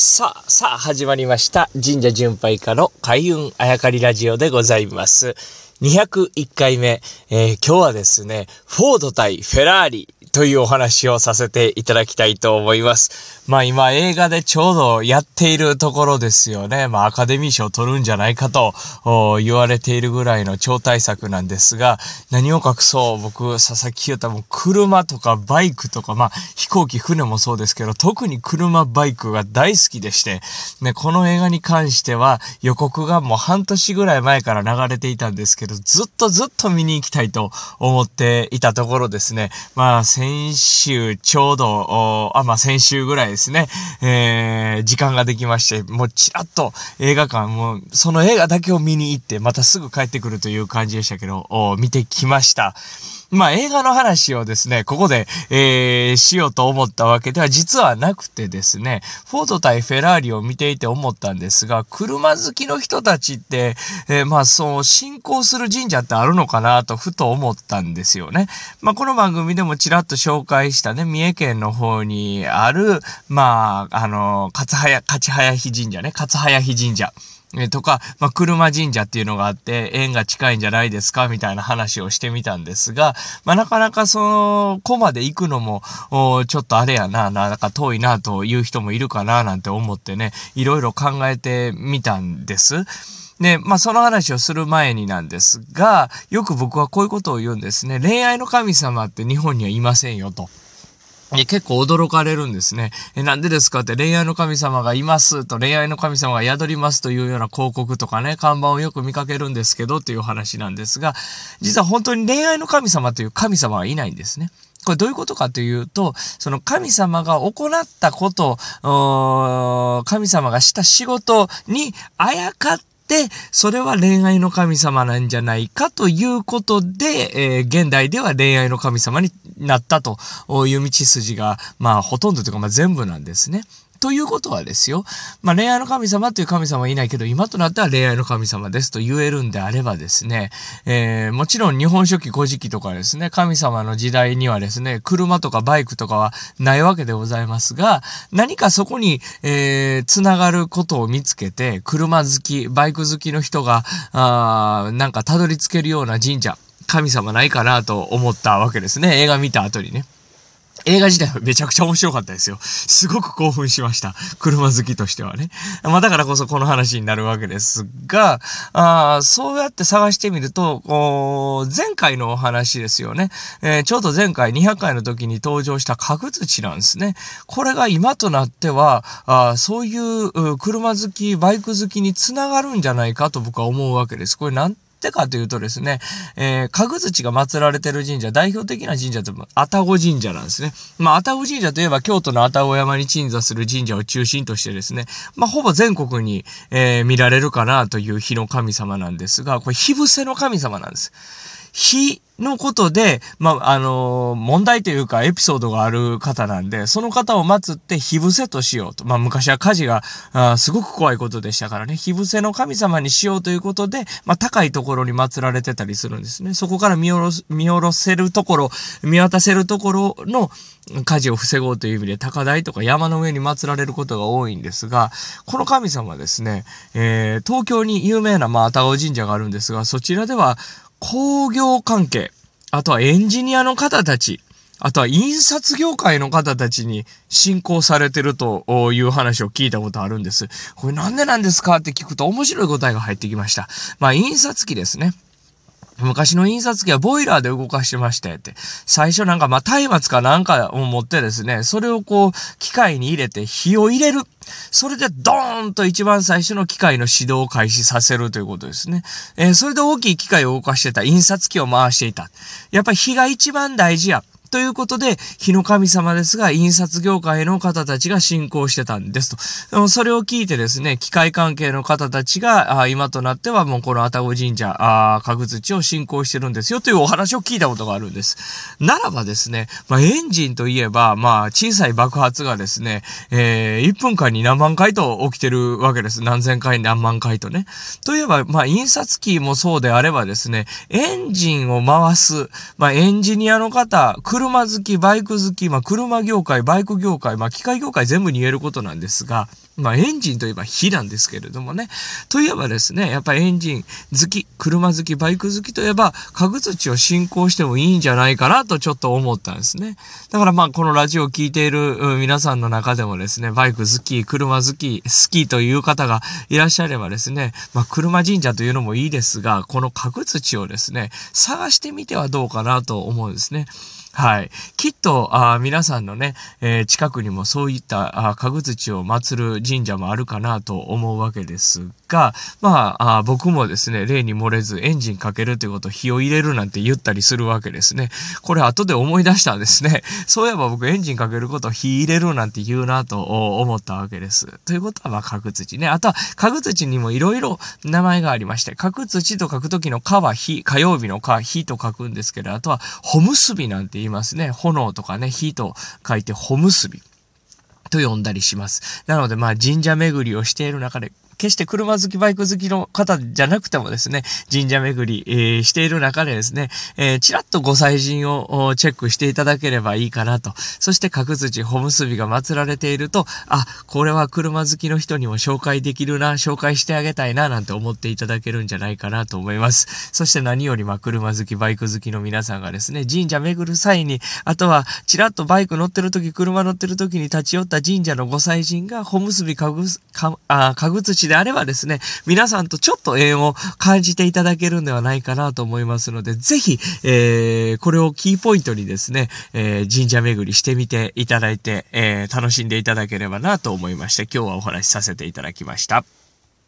さあ、さあ、始まりました。神社巡拝家の開運あやかりラジオでございます。201回目、えー、今日はですね、フォード対フェラーリというお話をさせていただきたいと思います。まあ今映画でちょうどやっているところですよね。まあアカデミー賞を取るんじゃないかと言われているぐらいの超大作なんですが、何を隠そう僕、佐々木優太も車とかバイクとか、まあ飛行機、船もそうですけど、特に車、バイクが大好きでして、ね、この映画に関しては予告がもう半年ぐらい前から流れていたんですけど、ずっとずっと見に行きたいと思っていたところですね。まあ先週ちょうど、あ、まあ、先週ぐらいですね、えー、時間ができまして、もうちらっと映画館、もうその映画だけを見に行って、またすぐ帰ってくるという感じでしたけど、見てきました。まあ映画の話をですね、ここで、えー、しようと思ったわけでは実はなくてですね、フォード対フェラーリを見ていて思ったんですが、車好きの人たちって、えー、まあそう、信仰する神社ってあるのかなとふと思ったんですよね。まあこの番組でもちらっと紹介したね、三重県の方にある、まあ、あの、勝早、勝早日神社ね、勝早日神社。えとか、まあ、車神社っていうのがあって、縁が近いんじゃないですかみたいな話をしてみたんですが、まあ、なかなかその、子まで行くのも、ちょっとあれやな、なんか遠いなという人もいるかななんて思ってね、いろいろ考えてみたんです。で、まあその話をする前になんですが、よく僕はこういうことを言うんですね。恋愛の神様って日本にはいませんよと。結構驚かれるんですね。え、なんでですか？って恋愛の神様がいますと恋愛の神様が宿りますというような広告とかね、看板をよく見かけるんですけどっていう話なんですが、実は本当に恋愛の神様という神様はいないんですね。これどういうことかというと、その神様が行ったこと、神様がした仕事にあやかって、それは恋愛の神様なんじゃないかということで、えー、現代では恋愛の神様になったという道筋が、まあ、ほとんどというか、まあ、全部なんですね。ということはですよ。まあ、恋愛の神様という神様はいないけど、今となっては恋愛の神様ですと言えるんであればですね、えー、もちろん日本書紀古事記とかですね、神様の時代にはですね、車とかバイクとかはないわけでございますが、何かそこに、えー、つながることを見つけて、車好き、バイク好きの人が、あなんかたどり着けるような神社、神様ないかなと思ったわけですね。映画見た後にね。映画自体はめちゃくちゃ面白かったですよ。すごく興奮しました。車好きとしてはね。まあだからこそこの話になるわけですが、あそうやって探してみると、前回のお話ですよね。えー、ちょうど前回200回の時に登場した角土なんですね。これが今となっては、あそういう車好き、バイク好きにつながるんじゃないかと僕は思うわけです。これなんってかというとですね、えー、かぐ土が祀られてる神社、代表的な神社って愛宕神社なんですね。まあ、愛宕神社といえば京都の愛宕山に鎮座する神社を中心としてですね、まあ、ほぼ全国に、えー、見られるかなという日の神様なんですが、これ火伏せの神様なんです。火のことで、まあ、あのー、問題というかエピソードがある方なんで、その方を祀って火伏せとしようと。まあ、昔は火事が、あすごく怖いことでしたからね、火伏せの神様にしようということで、まあ、高いところに祀られてたりするんですね。そこから見下ろ、見下ろせるところ、見渡せるところの火事を防ごうという意味で高台とか山の上に祀られることが多いんですが、この神様ですね、えー、東京に有名な、まあ、愛宕神社があるんですが、そちらでは、工業関係、あとはエンジニアの方たち、あとは印刷業界の方たちに信仰されてるという話を聞いたことあるんです。これなんでなんですかって聞くと面白い答えが入ってきました。まあ印刷機ですね。昔の印刷機はボイラーで動かしてましたよって。最初なんかまあ松明かなんかを持ってですね、それをこう機械に入れて火を入れる。それでドーンと一番最初の機械の始動を開始させるということですね。えー、それで大きい機械を動かしてた印刷機を回していた。やっぱり火が一番大事や。ということで、火の神様ですが、印刷業界の方たちが信仰してたんですと。それを聞いてですね、機械関係の方たちが、今となってはもうこの愛宕神社、あ家具土を信仰してるんですよというお話を聞いたことがあるんです。ならばですね、まあ、エンジンといえば、まあ、小さい爆発がですね、えー、1分間に何万回と起きてるわけです。何千回、何万回とね。といえば、まあ、印刷機もそうであればですね、エンジンを回す、まあ、エンジニアの方、車好き、バイク好き、まあ、車業界、バイク業界、まあ、機械業界全部に言えることなんですが、まあ、エンジンといえば火なんですけれどもね。といえばですね、やっぱりエンジン好き、車好き、バイク好きといえば、家具土を進行してもいいんじゃないかなとちょっと思ったんですね。だからまあ、このラジオを聴いている皆さんの中でもですね、バイク好き、車好き、好きという方がいらっしゃればですね、まあ、車神社というのもいいですが、この家具土をですね、探してみてはどうかなと思うんですね。はい。きっと、あ皆さんのね、えー、近くにもそういったあ家具土を祀る神社もあるかなと思うわけですが、まあ、あ僕もですね、例に漏れずエンジンかけるということを火を入れるなんて言ったりするわけですね。これ後で思い出したんですね。そういえば僕エンジンかけることを火入れるなんて言うなと思ったわけです。ということは、まあ、家具土ね。あとは、家具土にもいろいろ名前がありまして、家具土と書くときの火は火、火曜日の火、火と書くんですけど、あとは、ほむすびなんて言いますね。炎とかね、火と書いて、ほむすび。と呼んだりします。なので、まあ、神社巡りをしている中で、決して車好き、バイク好きの方じゃなくてもですね、神社巡り、えー、している中でですね、えー、ちらっとご祭神をチェックしていただければいいかなと。そして角土、ほむすびが祀られていると、あ、これは車好きの人にも紹介できるな、紹介してあげたいな、なんて思っていただけるんじゃないかなと思います。そして何より、ま車好き、バイク好きの皆さんがですね、神社巡る際に、あとは、ちらっとバイク乗ってる時、車乗ってる時に立ち寄った神社のご祭神が、ほむすび、かぐ、か、あ、かぐ土であればですね、皆さんとちょっと縁を感じていただけるんではないかなと思いますので、ぜひ、えー、これをキーポイントにですね、えー、神社巡りしてみていただいて、えー、楽しんでいただければなと思いまして、今日はお話しさせていただきました。